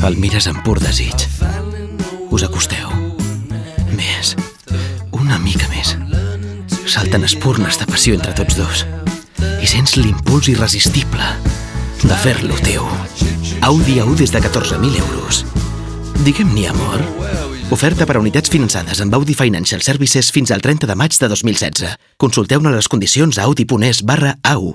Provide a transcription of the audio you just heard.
El mires amb pur desig. Us acosteu. Més. Una mica més. Salten espurnes de passió entre tots dos. I sents l'impuls irresistible de fer-lo teu. Audi A1 des de 14.000 euros. Diguem-n'hi amor. Oferta per a unitats finançades amb Audi Financial Services fins al 30 de maig de 2016. Consulteu-ne les condicions a audi.es barra A1.